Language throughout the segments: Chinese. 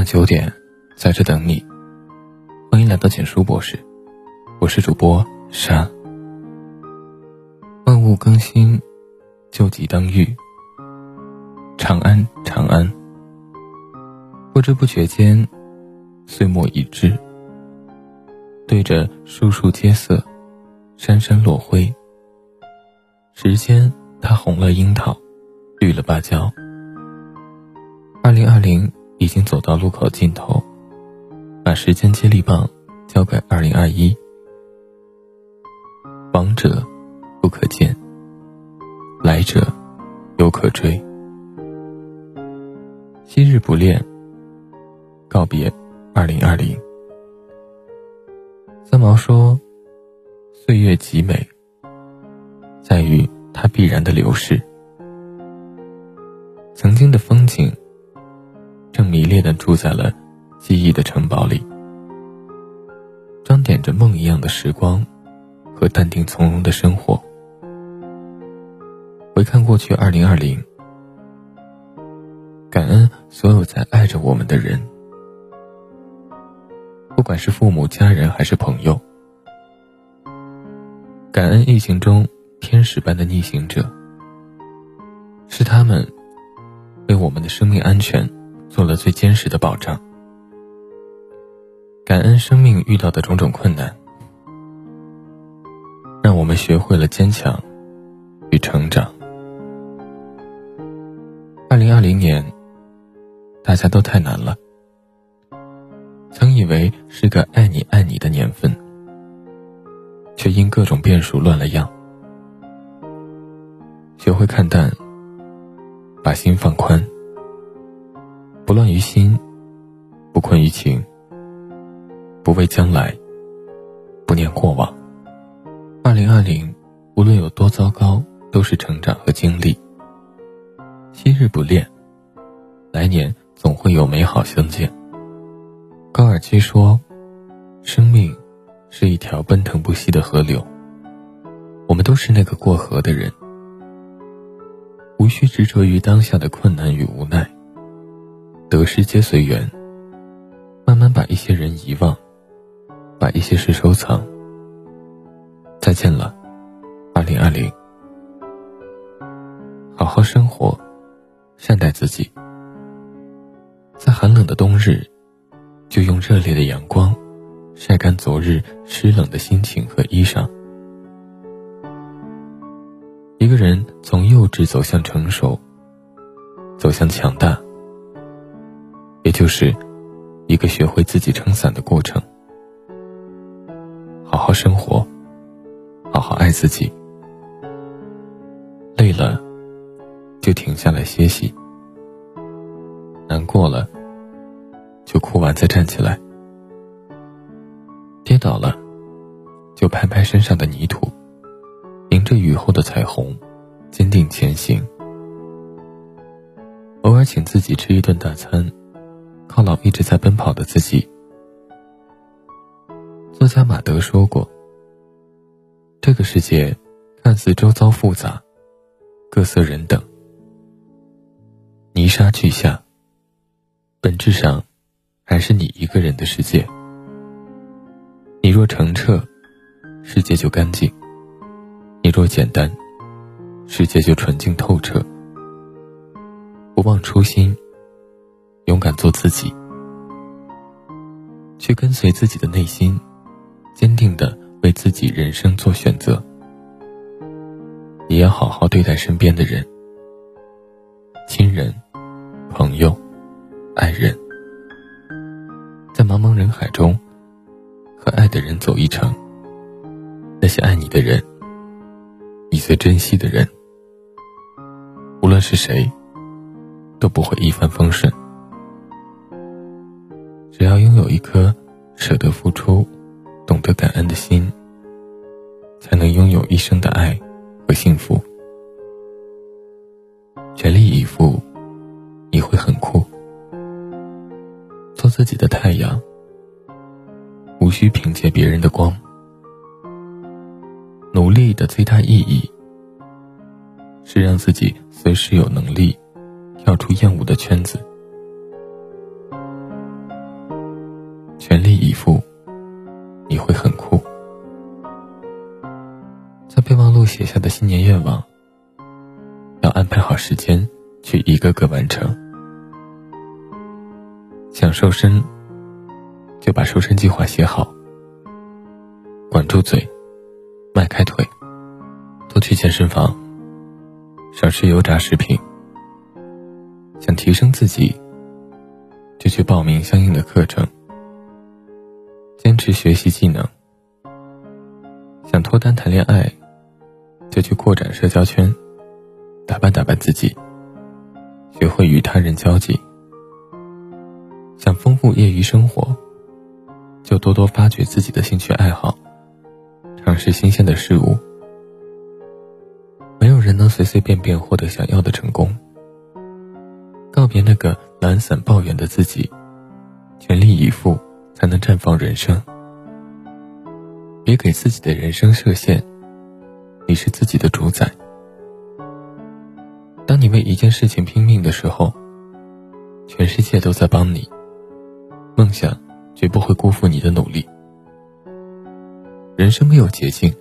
晚九点，在这等你。欢迎来到简书博士，我是主播沙。万物更新，旧疾当愈。长安，长安。不知不觉间，岁末已至。对着树树皆色，山山落灰。时间，它红了樱桃，绿了芭蕉。二零二零。已经走到路口尽头，把时间接力棒交给二零二一。往者不可见，来者犹可追。昔日不恋，告别二零二零。三毛说：“岁月极美，在于它必然的流逝。曾经的风景。”正迷恋的住在了记忆的城堡里，装点着梦一样的时光和淡定从容的生活。回看过去二零二零，感恩所有在爱着我们的人，不管是父母、家人还是朋友，感恩疫情中天使般的逆行者，是他们为我们的生命安全。做了最坚实的保障。感恩生命遇到的种种困难，让我们学会了坚强与成长。二零二零年，大家都太难了。曾以为是个爱你爱你的年份，却因各种变数乱了样。学会看淡，把心放宽。不乱于心，不困于情，不畏将来，不念过往。二零二零，无论有多糟糕，都是成长和经历。昔日不恋，来年总会有美好相见。高尔基说：“生命是一条奔腾不息的河流，我们都是那个过河的人，无需执着于当下的困难与无奈。”得失皆随缘，慢慢把一些人遗忘，把一些事收藏。再见了，二零二零。好好生活，善待自己。在寒冷的冬日，就用热烈的阳光晒干昨日湿冷的心情和衣裳。一个人从幼稚走向成熟，走向强大。也就是一个学会自己撑伞的过程。好好生活，好好爱自己。累了，就停下来歇息；难过了，就哭完再站起来；跌倒了，就拍拍身上的泥土，迎着雨后的彩虹，坚定前行。偶尔请自己吃一顿大餐。犒劳一直在奔跑的自己。作家马德说过：“这个世界看似周遭复杂，各色人等，泥沙俱下，本质上还是你一个人的世界。你若澄澈，世界就干净；你若简单，世界就纯净透彻。不忘初心。”勇敢做自己，去跟随自己的内心，坚定的为自己人生做选择。也要好好对待身边的人，亲人、朋友、爱人，在茫茫人海中，和爱的人走一程。那些爱你的人，你最珍惜的人，无论是谁，都不会一帆风顺。只要拥有一颗舍得付出、懂得感恩的心，才能拥有一生的爱和幸福。全力以赴，你会很酷。做自己的太阳，无需凭借别人的光。努力的最大意义，是让自己随时有能力跳出厌恶的圈子。下的新年愿望，要安排好时间去一个个完成。想瘦身，就把瘦身计划写好，管住嘴，迈开腿，多去健身房，少吃油炸食品。想提升自己，就去报名相应的课程，坚持学习技能。想脱单谈恋爱，就去扩展社交圈，打扮打扮自己，学会与他人交际。想丰富业余生活，就多多发掘自己的兴趣爱好，尝试新鲜的事物。没有人能随随便便获得想要的成功。告别那个懒散抱怨的自己，全力以赴才能绽放人生。别给自己的人生设限，你是自己的主宰。当你为一件事情拼命的时候，全世界都在帮你。梦想绝不会辜负你的努力。人生没有捷径，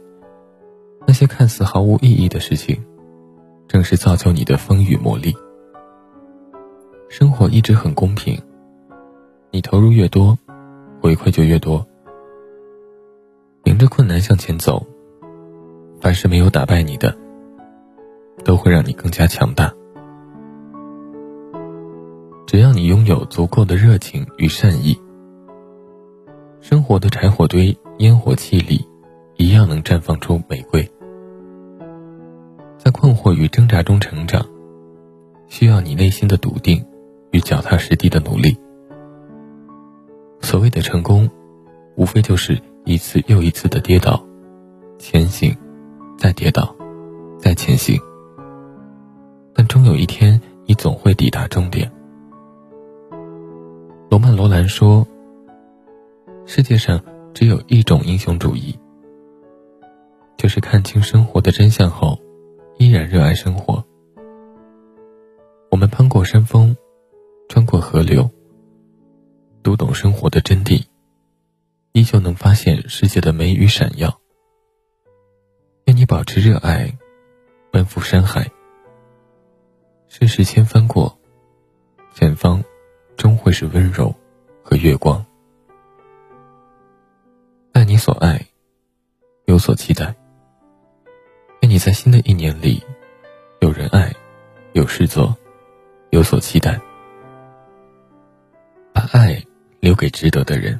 那些看似毫无意义的事情，正是造就你的风雨磨砺。生活一直很公平，你投入越多，回馈就越多。迎着困难向前走，凡是没有打败你的，都会让你更加强大。只要你拥有足够的热情与善意，生活的柴火堆、烟火气里，一样能绽放出玫瑰。在困惑与挣扎中成长，需要你内心的笃定与脚踏实地的努力。所谓的成功，无非就是一次又一次的跌倒、前行，再跌倒，再前行。但终有一天，你总会抵达终点。罗曼·罗兰说：“世界上只有一种英雄主义，就是看清生活的真相后，依然热爱生活。我们攀过山峰，穿过河流，读懂生活的真谛，依旧能发现世界的美与闪耀。保持热爱，奔赴山海，世事千帆过，前方。”终会是温柔和月光。爱你所爱，有所期待。愿你在新的一年里，有人爱，有事做，有所期待。把爱留给值得的人，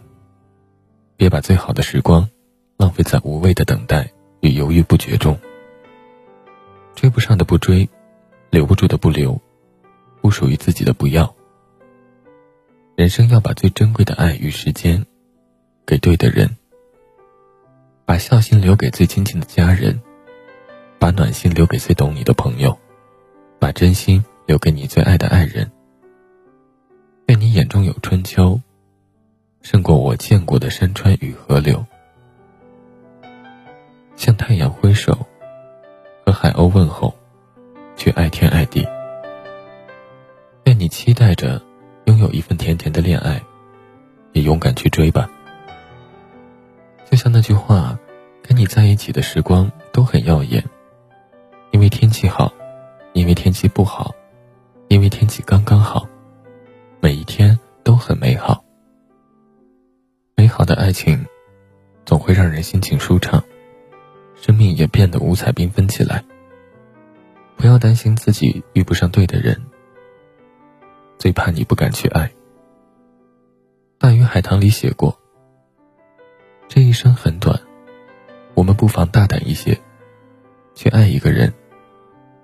别把最好的时光浪费在无谓的等待与犹豫不决中。追不上的不追，留不住的不留，不属于自己的不要。人生要把最珍贵的爱与时间，给对的人。把孝心留给最亲近的家人，把暖心留给最懂你的朋友，把真心留给你最爱的爱人。愿你眼中有春秋，胜过我见过的山川与河流。向太阳挥手，和海鸥问候，去爱天爱地。愿你期待着。拥有一份甜甜的恋爱，也勇敢去追吧。就像那句话，跟你在一起的时光都很耀眼，因为天气好，因为天气不好，因为天气刚刚好，每一天都很美好。美好的爱情，总会让人心情舒畅，生命也变得五彩缤纷起来。不要担心自己遇不上对的人。最怕你不敢去爱。大鱼海棠里写过：“这一生很短，我们不妨大胆一些，去爱一个人，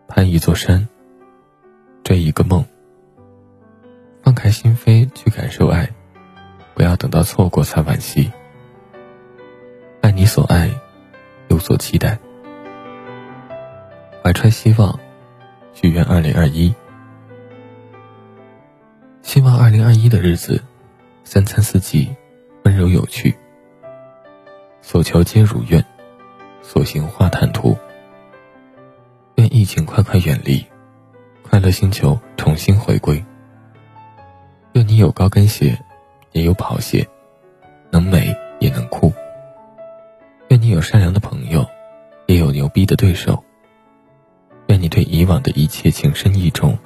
攀一座山，追一个梦。放开心扉去感受爱，不要等到错过才惋惜。爱你所爱，有所期待，怀揣希望，许愿二零二一。”希望二零二一的日子，三餐四季温柔有趣，所求皆如愿，所行化坦途。愿疫情快快远离，快乐星球重新回归。愿你有高跟鞋，也有跑鞋，能美也能酷。愿你有善良的朋友，也有牛逼的对手。愿你对以往的一切情深意重，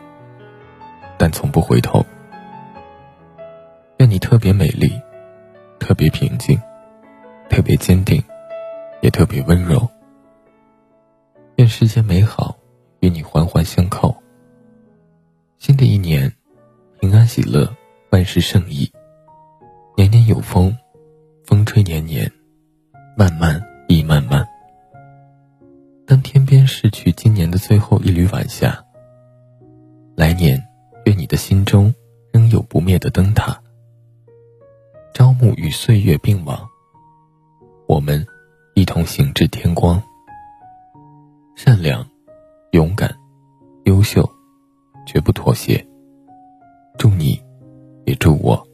但从不回头。愿你特别美丽，特别平静，特别坚定，也特别温柔。愿世间美好与你环环相扣。新的一年，平安喜乐，万事胜意。年年有风，风吹年年，漫漫亦漫漫。当天边逝去今年的最后一缕晚霞，来年愿你的心中仍有不灭的灯塔。朝暮与岁月并往，我们一同行至天光。善良、勇敢、优秀，绝不妥协。祝你，也祝我。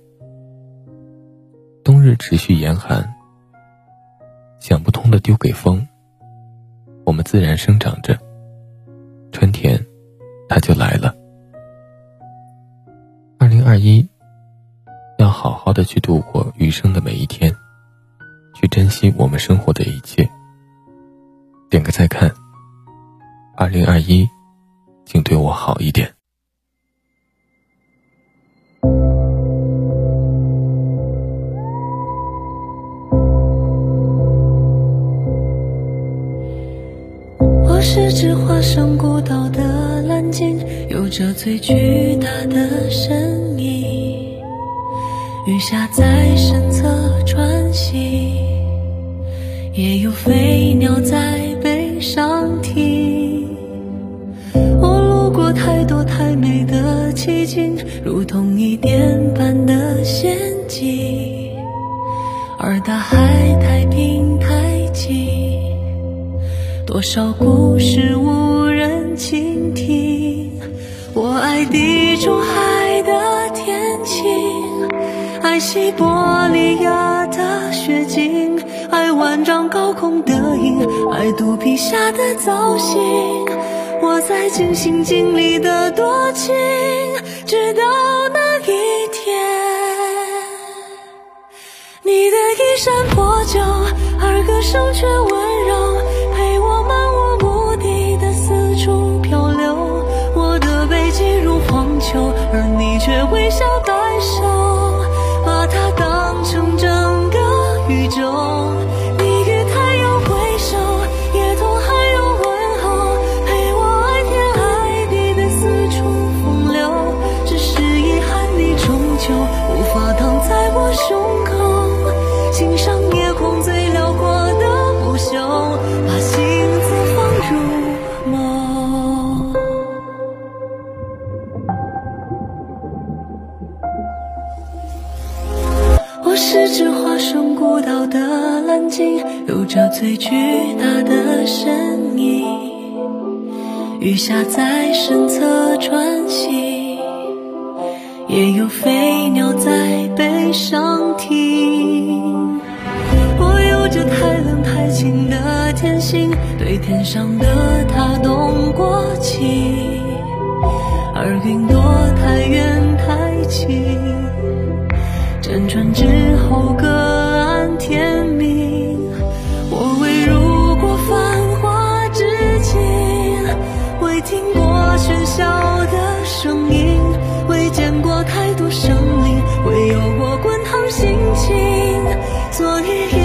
冬日持续严寒，的丢给风。我们自然生长着，春天，它就来了。二零二一，要好好的去度过余生的每一天，去珍惜我们生活的一切。点个再看。二零二一，请对我好一点。是只画上孤岛的蓝鲸，有着最巨大的身影。雨下在身侧穿行，也有飞鸟在背上停。我路过太多太美的奇景，如同一点般的仙境，而大海太平。多少故事无人倾听？我爱地中海的天晴，爱西伯利亚的雪景，爱万丈高空的鹰，爱肚皮下的造型。我在尽心尽力的多情，直到那一天，你的衣衫破旧，而歌声却温柔。陪我胸口，欣赏夜空最辽阔的不朽，把星子放入梦。我是只化身孤岛的蓝鲸，有着最巨大的身影。雨下在身侧穿行，也有飞鸟在背上停。我有着太冷太清的天性，对天上的他动过情，而云朵太远太轻。辗转之后，各安天命。我未入过繁华之境，未听过喧嚣的声音，昨日。